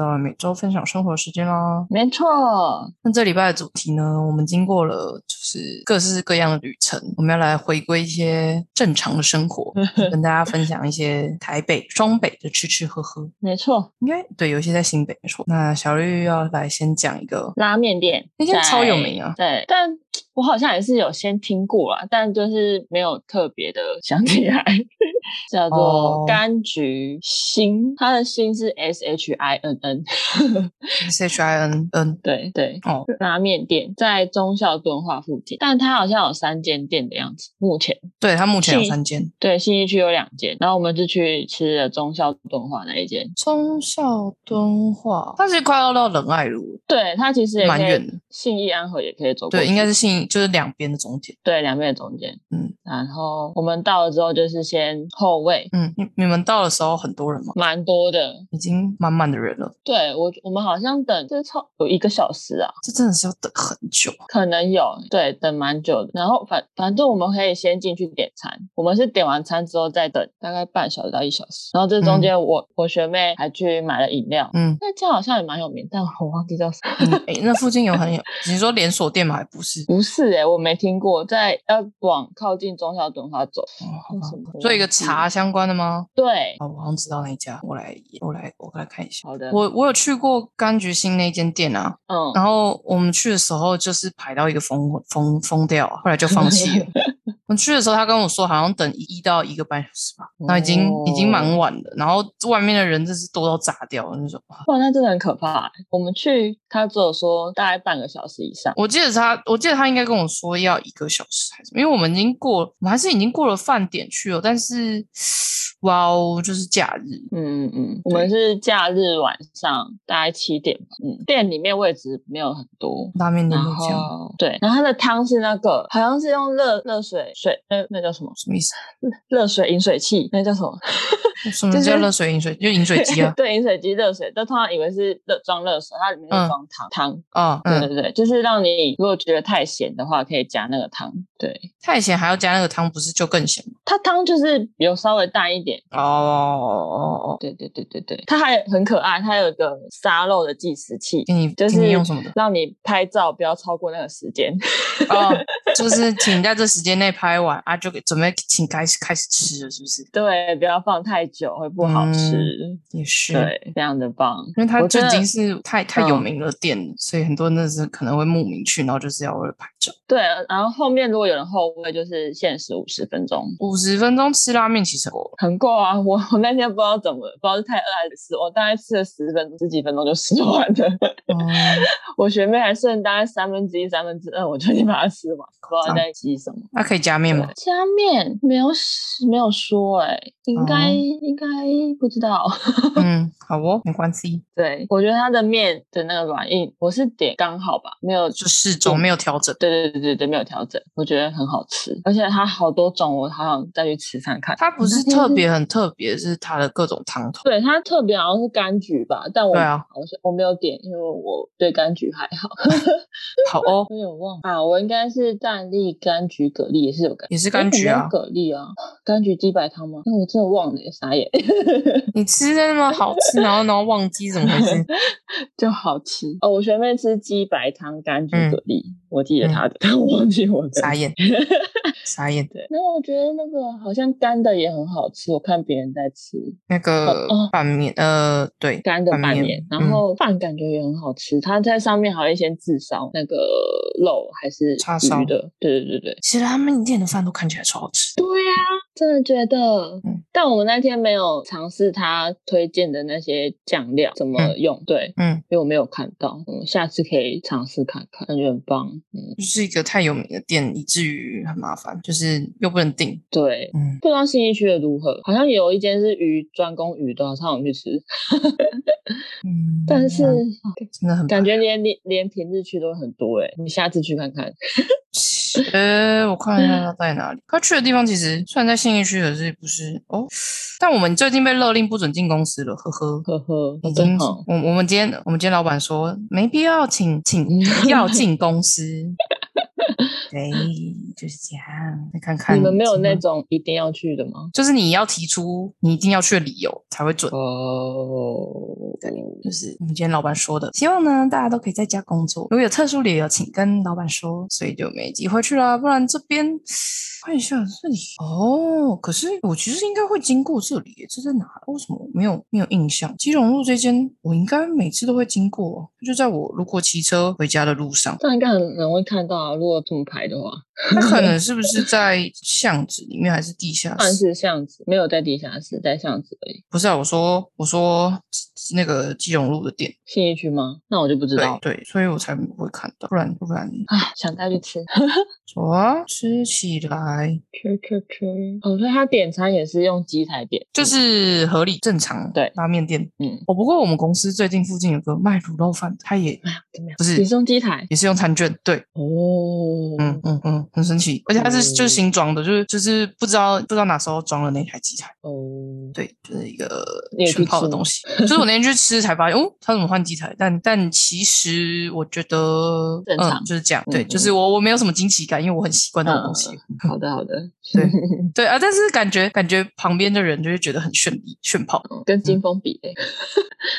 到了每周分享生活时间啦。没错，那这礼拜的主题呢，我们经过了就是各式各样的旅程，我们要来回归一些正常的生活，跟大家分享一些台北、双北的吃吃喝喝。没错，应该对，有一些在新北没错。那小绿要来先讲一个，拉面店那间超有名啊对，但我好像也是有先听过啦，但就是没有特别的 想起来，叫哦做柑橘心，它的心是 S H I N N，S H I N N 对对。哦，拉面店在忠孝敦化附近，但它好像有三间店的样子。目前对，它目前有三间，对信义区有两间，然后我们就去吃了忠孝敦化那一间。忠孝敦化，它是快要到仁爱路了，对，它其实也蛮远的，信义安和也可以走过对，应该是信就是两边的中间。对两边的中间。嗯然后我们到了之后，就是先后位，嗯，你你们到的时候很多人吗？蛮多的。已经满满的人了，对我，我们好像等这超有一个小时啊，这真的是要等很久。可能有对等蛮久的。然后反反正我们可以先进去点餐，我们是点完餐之后再等大概半小时到一小时。然后这中间我、我学妹还去买了饮料，嗯，那家好像也蛮有名，但我忘记叫啥。嗯诶那附近有很有，你说连锁店吗？还不是？不是诶、我没听过，在要往靠近中小敦化走。做一个茶相关的吗？对，哦，我好像知道那一家，我来我来我来看一下。好的，我我有去过柑橘星那间店啊，嗯，然后我们去的时候就是排到一个疯疯疯掉啊，后来就放弃了。我去的时候，他跟我说好像等一到一个半小时吧，那已经、已经蛮哦晚了，然后外面的人真是多到炸掉那种。哇哇，那真的很可怕欸。我们去，他只有说大概半个小时以上。我记得他，我记得他应该跟我说要一个小时还是，因为我们已经过，我们还是已经过了饭点去了，但是哇哦，就是假日，嗯嗯嗯，我们是假日晚上大概七点吧。嗯，店里面位置没有很多。拉面店然都这样，后对，然后它的汤是那个，好像是用热热水水，那那叫什么？什么意思？热水饮水器，那叫什么？什么叫热水饮水？就饮水机啊？对，饮水机热水，都通常以为是热装热水，它里面是嗯装汤、汤。啊，嗯，对对对，就是让你如果觉得太咸的话，可以加那个汤。对，太咸还要加那个汤，不是就更咸吗？它汤就是有稍微淡一点。哦哦哦，对对对对对，它还很可爱，它有一个沙漏的计时器，给你就是你用什么的？让你拍照不要超过那个时间。哦，就是请在这时间内拍完啊，就给准备请开始开始吃了，是不是？对，不要放太久，会不好吃。也是，，对，非常的棒，因为它已经是太太有嗯名的店了，所以很多人是可能会慕名去，然后就是要为了拍照。对。然后后面如果有人后位，就是限时五十分钟，五十分钟吃拉面其实够了，很够啊！我我那天不知道怎么，不知道是太饿还是吃，我大概吃了十分钟、十几分钟就吃完了。哦，我学妹还剩大概三分之一、三分之二，我就已经把它吃完，不知道在急什么。那可以加面吗？加面没有没有说哎、应该、哦应该不知道。嗯，好哦，没关系，对，我觉得它的面的那个软硬，我是点刚好吧，没有。就适中，没有调整。对对对对对，没有调整，我觉得很好吃，而且它好多种，我好想再去吃看看。它不是特别很特别，是它的各种汤头。对它特别好像是柑橘吧，但我对啊好像我没有点，因为我对柑橘还好，好哦，有点忘啊，我应该是蛋力、柑橘、蛤蜊也是有柑，也是柑橘啊蛤蜊啊，柑橘鸡白汤吗？那我真的忘了耶，傻眼，你吃的那么好吃，然后然后忘记怎么回事？就好吃哦。我学妹吃鸡白汤、柑橘、嗯蛤蜊，我记得他的，但我忘记我的。傻眼，傻眼。对，那我觉得那个好像干的也很好吃，我看别人在吃那个哦拌面，呃，对，干的拌面，然嗯后饭感觉也很好吃，它在上面好像一些炙烧那个肉还是叉烧的，对对对对。其实他们店的饭都看起来超好吃。对呀、真的觉得，嗯但我们那天没有尝试他推荐的那些酱料怎么用，对，嗯，因为我没有看到，我们下次可以尝试看看，感觉很棒，嗯，就是一个太有名的店，以至于很麻烦，就是又不能订。对。嗯，不知道新一区的如何，好像有一间是鱼专攻鱼的，好像我们去吃，嗯但是真的很感觉连连连平日去都很多哎、你下次去看看。呃，我看一下他在哪里。他去的地方其实虽然在信义区，可是不是哦。但我们最近被勒令不准进公司了，呵呵。呵呵，已经真好。我我们今天我们今天老板说没必要请请要进公司，对，就是这样。再看看你们没有那种一定要去的吗？就是你要提出你一定要去的理由才会准。哦，对就是我们今天老板说的，希望呢大家都可以在家工作，如果有特殊理由，请跟老板说，所以就没机会去啦。不然这边看一下这里哦，可是我其实应该会经过这里，这在哪？为什么我没有没有印象？基隆路这间我应该每次都会经过，就在我如果骑车回家的路上。这样应该很容易看到啊。如果这么排的话，它可能 是不是在巷子里面还是地下算室？是巷子，没有在地下室，在巷子而已。不是啊，我说我说那个基隆路的店，信义区吗？那我就不知道对。对，所以我才不会看到，不然不然啊，想带去吃，走啊，吃起来吃吃吃。哦，所以他点餐也是用机台点，就是合理正常。对拉面店。嗯，哦，不过我们公司最近附近有个卖卤肉饭的，他也怎么样？不是也是用机台也是用餐券，对，哦。嗯嗯嗯，很神奇，而且它是就是新装的，就是就是不知道不知道哪时候装的那台机台，哦，对，就是一个你有去炫炮的东西。就是我那天去吃才发现，哦，他怎么换机台？但但其实我觉得，正常嗯，就是这样，对，嗯就是我我没有什么惊奇感，因为我很习惯这种东西。好的好的，对对啊，但是感觉感觉旁边的人就会觉得很炫丽炫炮。跟金峰比欸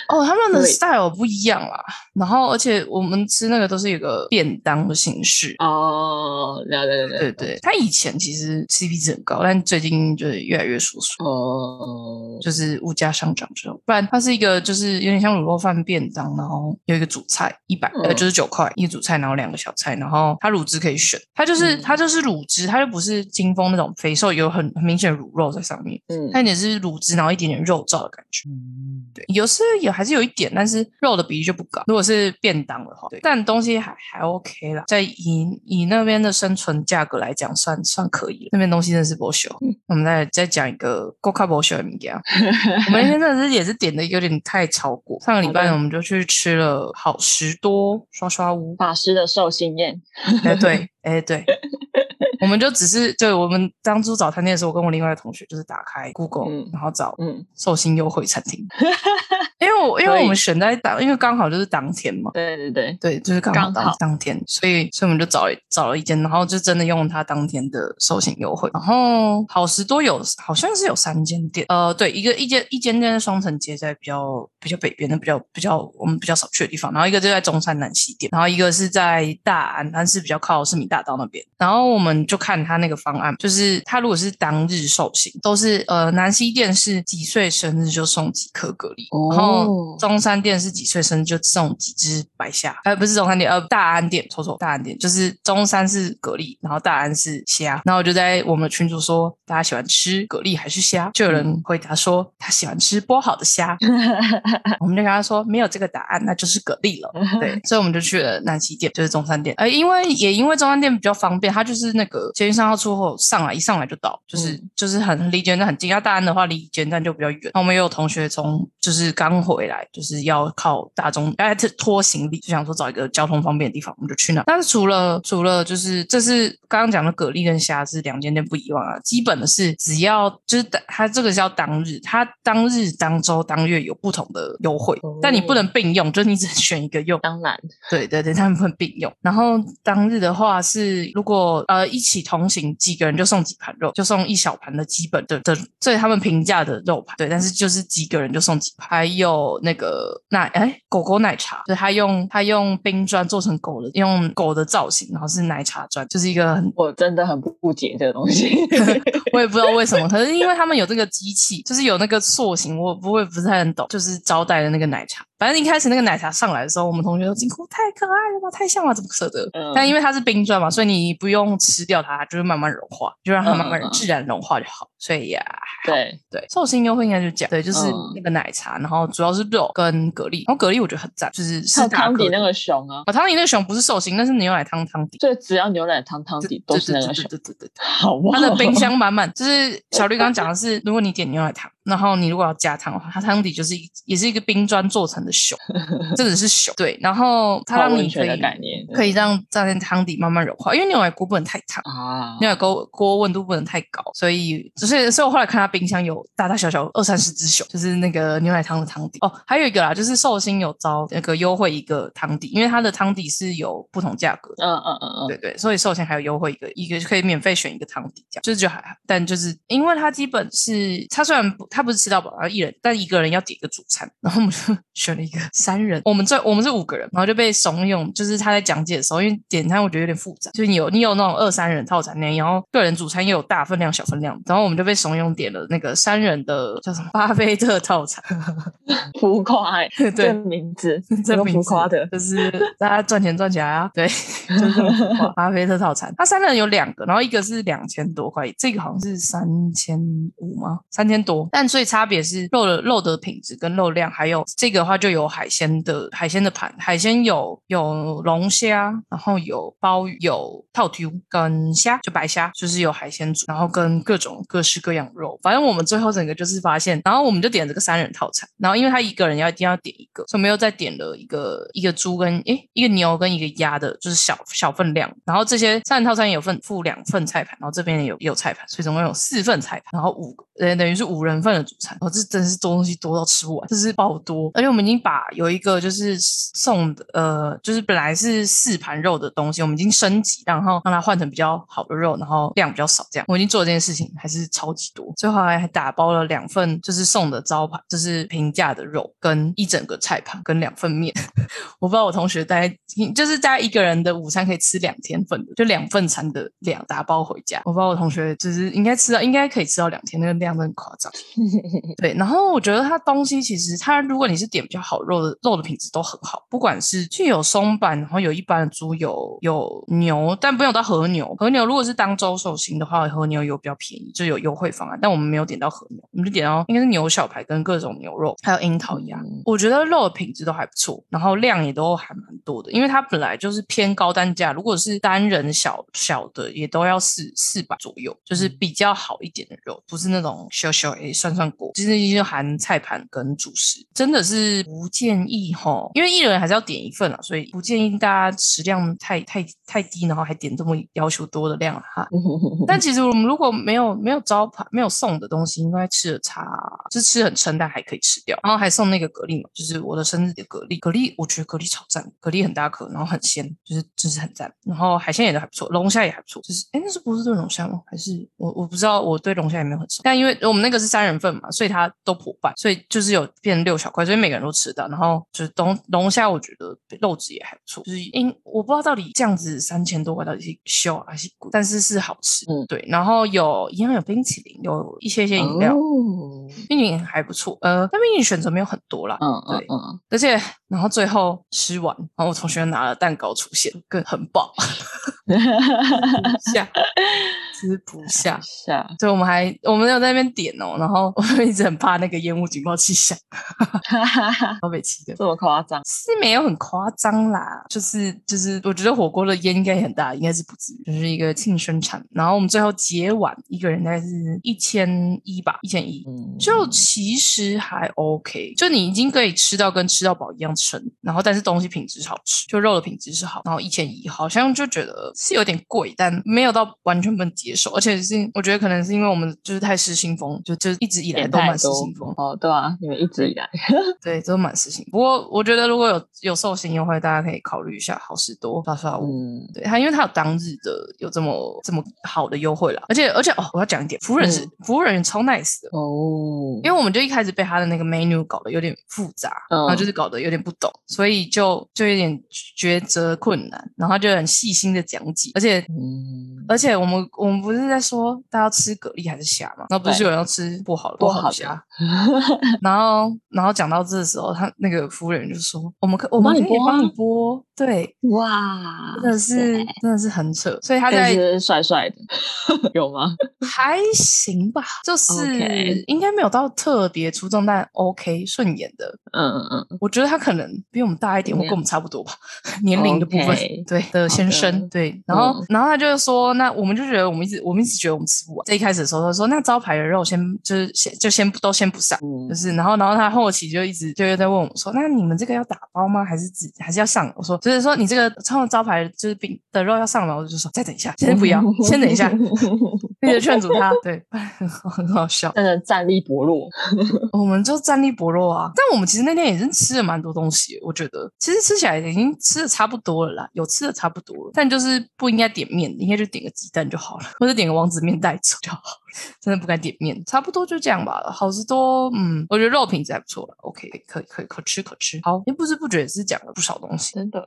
哦，他们的 style 不一样啦。然后，而且我们吃那个都是有个便当的形式。哦，了解了解，对对，他以前其实 CP 值很高，但最近就是越来越缩水，哦，就是物价上涨之后，不然它是一个就是有点像卤肉饭便当，然后有一个主菜一百呃嗯就是九块一个主菜，然后两个小菜，然后它卤汁可以选，它就是、嗯。它就是卤汁，它就不是金峰那种肥瘦有很很明显的卤肉在上面，嗯。它也是卤汁，然后一点点肉燥的感觉。嗯，对，有时也还是有一点，但是肉的比例就不高。如果是便当的话，对，但东西还还 OK 啦，在以以那边的生存价格来讲，算算可以了。那边东西真的是不朽。嗯我们再再讲一个够卡不朽的名家。我们真的是也是点的有点太超过。上个礼拜我们就去吃了好食多刷刷屋，法师的寿星宴，哎对，哎对。我们就只是，对我们当初找餐厅的时候，我跟我另外的同学就是打开 Google，、嗯然后找嗯，寿星优惠餐厅，因为我因为我们选在当，因为刚好就是当天嘛，对对对，对，就是刚好当刚好当天，所以所以我们就找了找了一间，然后就真的用他当天的寿星优惠，然后好时多有好像是有三间店，呃，对，一个一间一间店在双城街，在比较比较北边的比较比较我们比较少去的地方，然后一个就在中山南西店，然后一个是在大安，但是比较靠市民大道那边，然后我们就看他那个方案，就是他如果是当日寿星，都是呃南西店是几岁生日就送几颗蛤蜊，然后哦中山店是几岁生日就送几只白虾，呃，不是中山店，呃，大安店，错错，大安店就是中山是蛤蜊，然后大安是虾，然后我就在我们的群组说，大家喜欢吃蛤蜊还是虾？就有人回答说他喜欢吃剥好的虾，我们就跟他说没有这个答案，那就是蛤蜊了。对，所以我们就去了南西店，就是中山店。呃，因为也因为中山店比较方便，它就是那个捷运上号出口上来一上来就到，就是、嗯就是很离捷运站很近。要大安的话，离捷运站就比较远。那我们也有同学从就是刚回来，就是要靠大众哎拖行李，就想说找一个交通方便的地方，我们就去那。但是除了除了就是这是刚刚讲的蛤蜊跟虾是两间店不一样啊，基本的是只要就是它这个叫当日，它当日当周当月有不同的优惠，哦但你不能并用，就是你只能选一个用。当然，对对对，他们不能并用。然后当日的话是，如果呃一起同行几个人就送几盘肉，就送一小盘的基本的的，这他们平价的肉盘。对，但是就是几个人就送几盘。还有那个奶哎狗狗奶茶，就是他用他用冰砖做成狗的，用狗的造型，然后是奶茶砖，就是一个很我真的很不解这个东西。我也不知道为什么，可是因为他们有这个机器，就是有那个塑形，我不会不是太很懂，就是招待的那个奶茶。反正一开始那个奶茶上来的时候，我们同学都惊呼太可爱了吧，太像了，怎么舍得？嗯但因为它是冰砖嘛，所以你不用吃掉它，就是慢慢融化，就让它慢慢自然融化就好。所以呀，还好对，对，寿星优惠应该就这样，对，就是嗯那个奶茶，然后主要是肉跟蛤蜊，然后蛤蜊我觉得很赞，就是是汤底那个熊啊，哦，汤底那个熊不是寿星，那是牛奶汤汤底。对只要牛奶汤汤底都是那个熊对对对，对对。好哇，它的冰箱满满，就是小绿刚刚讲的是，如果你点牛奶汤，然后你如果要加汤的话，它汤底就是一也是一个冰砖做成的熊，这只是熊。对，然后它让你可以可以让炸在汤底慢慢融化，因为牛奶锅不能太烫。啊，牛奶锅锅温度不能太高，所以所以所以我后来看他冰箱有大大小小二三十只熊，就是那个牛奶汤的汤底哦。还有一个啦，就是寿星有招那个优惠一个汤底，因为它的汤底是有不同价格的。嗯嗯嗯嗯，对对，所以寿星还有优惠一个，一个可以免费选一个汤底，这样就是就还好，但就是因为它基本是它虽然不它不是吃到饱，然后一人但一个人要点一个主餐，然后我们就 选了一个三人，我们这我们是五个人，然后就被怂恿，就是他在讲解的时候，因为点餐我觉得有点复杂，就是你有你有那种二三人套餐那，然后个人主餐又有大分量小分量，然后我们就被怂恿点了那个三人的叫什么巴菲特套餐，浮夸欸，对这名字，这名浮夸的，就是大家赚钱赚起来啊，对，巴菲特套餐，它三人有两个，然后一个是两千多块，这个好像是三千五吗？三千多，但所以差别是肉的肉的品质跟肉量，还有这个的话就有海鲜的海鲜的盘，海鲜有有龙虾，然后有鲍鱼，有套 Q 跟虾，就白虾，就是有海鲜组，然后跟各种各式各样的肉，反正我们最后整个就是发现，然后我们就点这个三人套餐，然后因为他一个人要一定要点一个，所以我们又再点了一个一个猪跟诶一个牛跟一个鸭的，就是小小分量，然后这些三人套餐有份附两份菜盘，然后这边也有也有菜盘，所以总共有四份菜盘，然后五个呃等于是五人份的主餐，哦这真是多东西多到吃不完，这是爆多，而且我们已经把有一个就是送的呃就是本来是四盘肉的东西，我们已经升级，然后让它换成比较好的肉，然后量比较少，这样。我已经做这件事情，还是级多，最后还还打包了两份就是送的招牌，就是平价的肉跟一整个菜盘跟两份面，我不知道我同学大概就是大概一个人的午餐可以吃两天份的，就两份餐的量打包回家，我不知道我同学就是应该吃到应该可以吃到两天，那个量真的很夸张。对，然后我觉得它东西其实它如果你是点比较好肉的，肉的品质都很好，不管是就有松板，然后有一般的猪，油有牛，但不用到和牛。和牛如果是当周寿星的话，和牛油比较便宜，就有优惠方案。但我们没有点到和牛，我们就点到应该是牛小排跟各种牛肉，还有樱桃鸭。嗯我觉得肉的品质都还不错，然后量也都还蛮多的，因为它本来就是偏高单价，如果是单人小小的也都要四四百左右，就是比较好一点的肉，不是那种小小诶涮涮锅，其实就含菜盘跟主食，真的是不建议吼，因为一人还是要点一份啊，所以不建议大家食量太太太低，然后还点这么要求多的量哈。但其实我们如果没有没有招牌没有送的东西，应该吃的差，就是吃很撑，但还可以吃掉。然后还送那个蛤蜊嘛，就是我的生日的蛤蜊，蛤蜊我觉得蛤蜊超赞，蛤蜊很大颗，然后很鲜，就是就是很赞。然后海鲜也都还不错，龙虾也还不错。就是哎，那是波士顿龙虾吗？还是我我不知道，我对龙虾也没有很熟。但因为我们那个是三人份嘛，所以它都破半，所以就是有变六小块，所以每个人都吃到。然后就是龙龙虾，我觉得肉质也还不错，就是因我不知道到底这样子三千多块到底是秀还是贵，但是是好吃。嗯对。然后有一样有冰淇淋，有一些些饮料，哦冰淇淋还不错。呃，但冰淇淋选择没有很多啦。嗯嗯对嗯，而且，然后最后吃完，然后我同学拿了蛋糕出现，更很饱，吃不下，吃不下。下，所以我们还我们有在那边点哦，然后我们一直很怕那个烟雾警报器响，好北气的。这么夸张？是没有很夸张啦，就是就是，我觉得火锅的烟应该很大，应该是不至于，就是一个庆生产。然后我们最后结完，一个人大概是一千一吧，一千一，嗯，就其实还 OK，就你已经可以吃到跟吃到饱一样撑，然后但是东西品质好吃，就肉的品质是好，然后一千一好像就觉得是有点贵，但没有到完全不能接受，而且是我觉得可能是因为我们就是太失心疯，就就一直以来都蛮失心疯，哦，对啊，你们一直以来，对，都蛮失心。不过我觉得如果有有寿星优惠，大家可以考虑一下好事多刷刷五。嗯，对他，因为他有当日的有这么这么好的优惠啦，而且而且哦，我要讲一点，服务人是、服务人员超 nice 的，哦，因为我们就一开始被他的那个 menu 搞得有点复杂，嗯然后就是搞得有点不懂，所以就就有点抉择困难，然后他就很细心的讲解，而且嗯，而且我们我们不是在说大家要吃蛤蜊还是虾嘛，然后不是有人要吃不好的不好虾，然后然后讲到这的时候，他那个服务员就说我们可我们可以帮你剥，对，哇，真的是真的是很扯，所以他在帅帅的，有吗？还行吧，就是 应该没有到特别出众，但 OK 顺眼的。嗯嗯。嗯，我觉得他可能比我们大一点，怎么样或跟我们差不多吧，年龄的部分对的先生的对，然后、嗯。然后他就说，那我们就觉得我们一直我们一直觉得我们吃不完。在一开始的时候，他说那招牌的肉先就是先就先都先不上，嗯就是然后然后他后期就一直就又在问我们说，那你们这个要打包吗？还是只还是要上？我说就是说你这个超招牌就是饼的肉要上吗？我就说再等一下，先不要，先等一下，一直劝阻他，对，很 好很好笑。真的战力薄弱。我们就战力薄弱啊，但我们其实那天也是吃了蛮多东西，我觉得其实吃起来已经吃的差不多了啦，有吃的差不多了，但就是不应该点面，应该就点个鸡蛋就好了，或者点个王子面带走就好。真的不敢点面，差不多就这样吧。好事多，嗯，我觉得肉品质还不错了，OK，可以可以可吃可吃。好，也不知不觉是讲了不少东西，真的，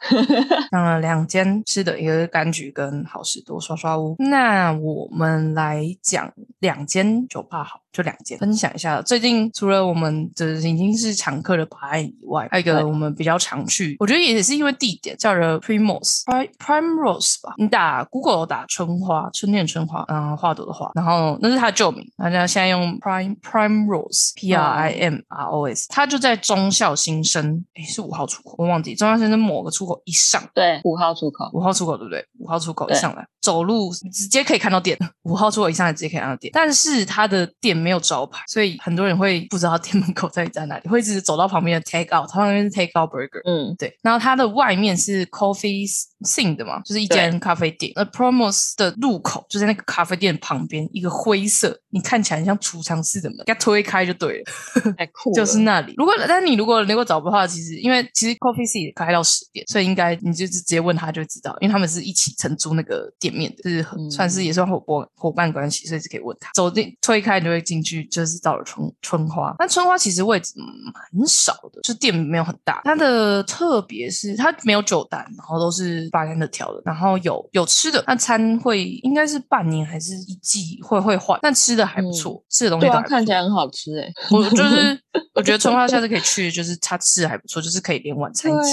讲了两间吃的，一个是柑橘跟好事多刷刷屋。那我们来讲两间酒吧好。就两间，分享一下。最近除了我们的已经是常客的白案以外，还有一个我们比较常去，我觉得也是因为地点叫做 Primrose Primrose 吧。你打 Google 打春花，春天的春花，嗯，花朵的花，然后那是他的旧名，大家现在用 Prime Prime Rose P R I M R O S，他就在中校新生，诶，是五号出口，我忘记中校新生某个出口一上，对，五号出口，五号出口对不对？五号出口一上来，走路直接可以看到店，五号出口一上来直接可以看到店，但是他的店。没有招牌，所以很多人会不知道店门口在在哪里，会一直走到旁边的 Take Out，他旁边是 Take Out Burger，嗯，对。然后它的外面是 Coffee Sing 的嘛，就是一间咖啡店。那 Promos 的入口就在那个咖啡店旁边，一个灰色，你看起来像储藏室的门，给它推开就对了，太酷，就是那里。如果但是你如果能够找不到，其实因为其实 Coffee Sing 开到十点，所以应该你就直接问他就知道，因为他们是一起承租那个店面的，就是算是也算伙伴伙伴关系，所以是可以问他。走进推开你就会进去，就是到了春春花。但春花其实位置蛮少的，就店没有很大。它的特别是它没有酒单，然后都是八天的调的，然后有有吃的。那餐会应该是半年还是一季会会换，但吃的还不错，吃的东西都看起来很好吃哎。我就是我觉得 春花下次可以去，就是他吃的还不错，就是可以连晚餐一起。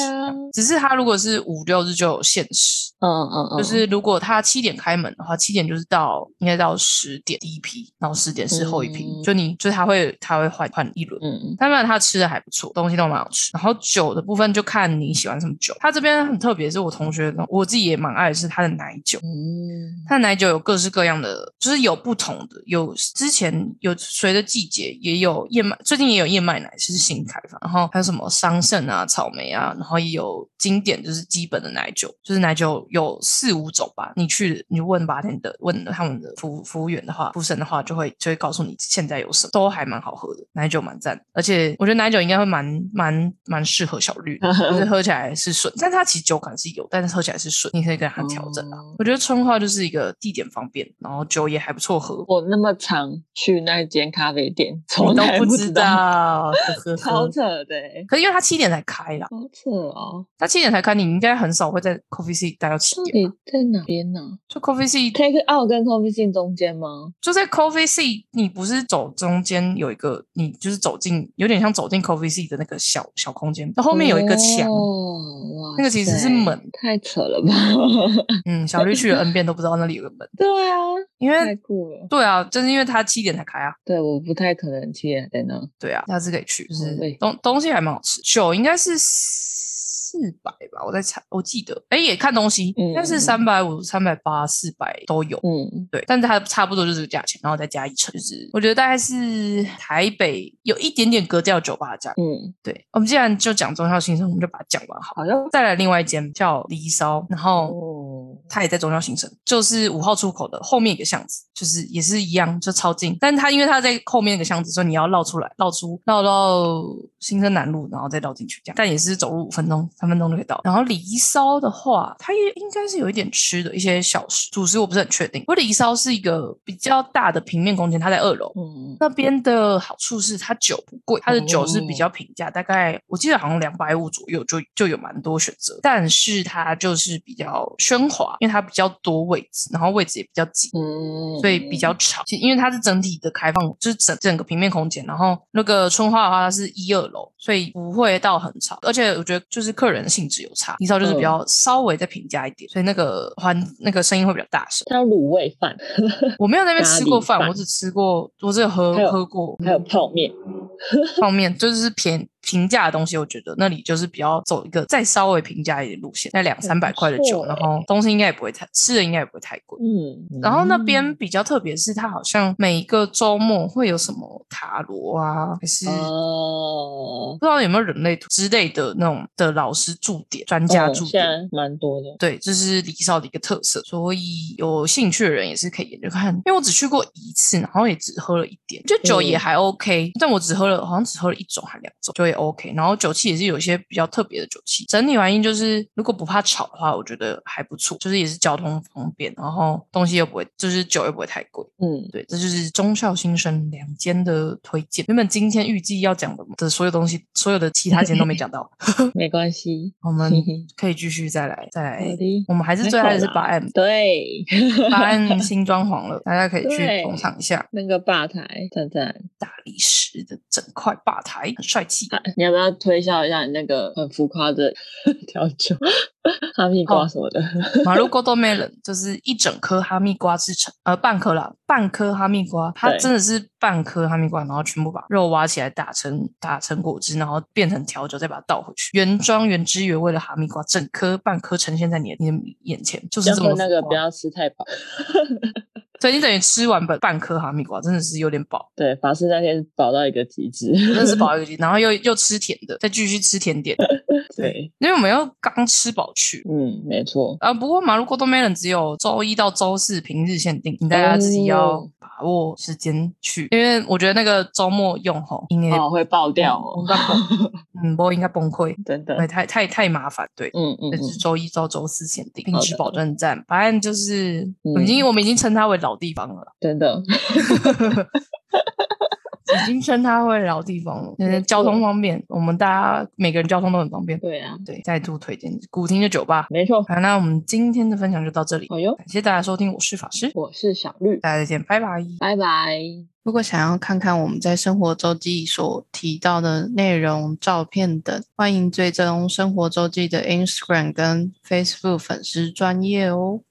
只是他如果是五六日就有限时，嗯嗯嗯，就是如果他七点开门的话，七点就是到应该到十点第一批，然后十点是后一批。就你就是他会他会换换一轮，嗯嗯，但然他吃的还不错，东西都蛮好吃。然后酒的部分就看你喜欢什么酒。他这边很特别，是我同学我自己也蛮爱的是他的奶酒，嗯，他的奶酒有各式各样的，就是有不同的，有之前有随着季节也有燕麦，最近也有燕麦奶是新开发，然后还有什么桑葚啊、草莓啊，然后也有经典就是基本的奶酒，就是奶酒有四五种吧。你去你问吧天的问他们的服服务员的话，服务生的话就会就会告诉你现在有什么，都还蛮好喝的，奶酒蛮赞，而且我觉得奶酒应该会蛮蛮蛮适合小绿，就是喝起来是顺，但它其实酒感是有，但是喝起来是顺，你可以跟它调整啊。我觉得春花就是一个地点方便，然后酒也还不错喝。我那么常去那间咖啡店，从来不知道，超扯的。可是因为他七点才开啦，好扯哦。他七点才开，你应该很少会在 Coffee C 待到七点。在哪边呢？就 Coffee C Take Out 跟 Coffee C 中间吗？就在 Coffee C，你不是走中间有一个，你就是走进有点像走进 Coffee C 的那个小小空间，那后面有一个墙，那个其实是门，太扯了吧？嗯，小绿去了 N 遍都不知道那里有个门。对啊，因为太酷了。对啊，就是因为他七点才开啊。对，我不太可能七点在那。对啊，下次可以去，就是东东西还蛮好吃，酒应该是。四百吧，我在猜，我记得，哎，也看东西，应该是三百五、三百八、四百都有，嗯，对，但是它差不多就是这个价钱，然后再加一成，就是我觉得大概是台北有一点点格调酒吧的价，嗯，对，我们既然就讲中校新生，我们就把它讲完好，好再来另外一间叫离骚，然后它也在中央新生，就是五号出口的后面一个巷子，就是也是一样，就超近，但是它因为它在后面那个巷子，所以你要绕出来，绕出绕到新生南路，然后再绕进去这样，但也是走路五分钟。三分钟就可以到。然后离骚的话，它也应该是有一点吃的一些小食，主食我不是很确定。不过离骚是一个比较大的平面空间，它在二楼。嗯，那边的好处是它酒不贵，它的酒是比较平价，大概我记得好像两百五左右就就有蛮多选择。但是它就是比较喧哗，因为它比较多位置，然后位置也比较挤，嗯，所以比较吵。因为它是整体的开放，就是整整个平面空间。然后那个春花的话，它是一二楼，所以不会到很吵。而且我觉得就是客。人性质有差，你知道就是比较稍微再平价一点，所以那个环那个声音会比较大声。还有卤味饭，我没有在那边吃过饭，我只吃过，我只有喝喝过，还有泡面，泡面就是便平价的东西，我觉得那里就是比较走一个再稍微平价一点路线，那两三百块的酒，然后东西应该也不会太吃的应该也不会太贵。嗯，然后那嗯边比较特别，是它好像每一个周末会有什么塔罗啊，还是哦，不知道有没有人类图之类的那种的老师驻点、专家哦驻点。蛮多的。对，这是李少的一个特色，所以有兴趣的人也是可以研究看。因为我只去过一次，然后也只喝了一点，就酒也嗯还 OK，、但我只喝了好像只喝了一种还两种，酒也 OK。然后酒气也是有一些比较特别的酒气。整体原因就是，如果不怕吵的话，我觉得还不错，就是也是交通方便，然后东西又不会，就是酒又不会太贵。嗯，对，这就是中校新生两间的推荐。原本今天预计要讲的的所有东西，所有的其他间都没讲到，没关系。我们 可以继续再来再好来。的，我们还是最爱的是八 M，对，八 M 新装潢了，大家可以去捧场一下。那个吧台赞赞。大理石的整块吧台，很帅气。啊你要不要推销一下你那个很浮夸的 调酒，哈密瓜哦什么的？马路 Godo Melon 就是一整颗哈密瓜制成，呃，半颗啦，半颗哈密瓜，它真的是半颗哈密瓜，然后全部把肉挖起来打成打成果汁，然后变成调酒，再把它倒回去，原装原汁原味的哈密瓜，整颗半颗呈现在你的你的眼前，就是这么那个不要吃太饱。所以你等于吃完半半颗哈密瓜，真的是有点饱，对，法师那天饱到一个极致。真的是饱一个极，然后又又吃甜的，再继续吃甜点，对，因为我们要刚吃饱去。嗯，没错。啊，不过马路 Godo Melon 只有周一到周四平日限定，请大家自己要握时间去，因为我觉得那个周末用吼，应该哦，会爆掉哦，应该崩，嗯，不过应该崩溃，真的对，。太太太麻烦，对。嗯嗯嗯这是，周一到周四限定，品质保证站，反正就是嗯已经我们已经称它为老地方了，真的。已经称它为老地方了。嗯，交通方便，我们大家每个人交通都很方便。对啊，对，再度推荐古亭的酒吧。没错。好，那我们今天的分享就到这里，好哟，感谢大家收听，我是法师，我是小绿，大家再见，拜拜。拜拜。如果想要看看我们在生活周记所提到的内容、照片等，欢迎追踪生活周记的 Instagram 跟 Facebook 粉丝专业哦。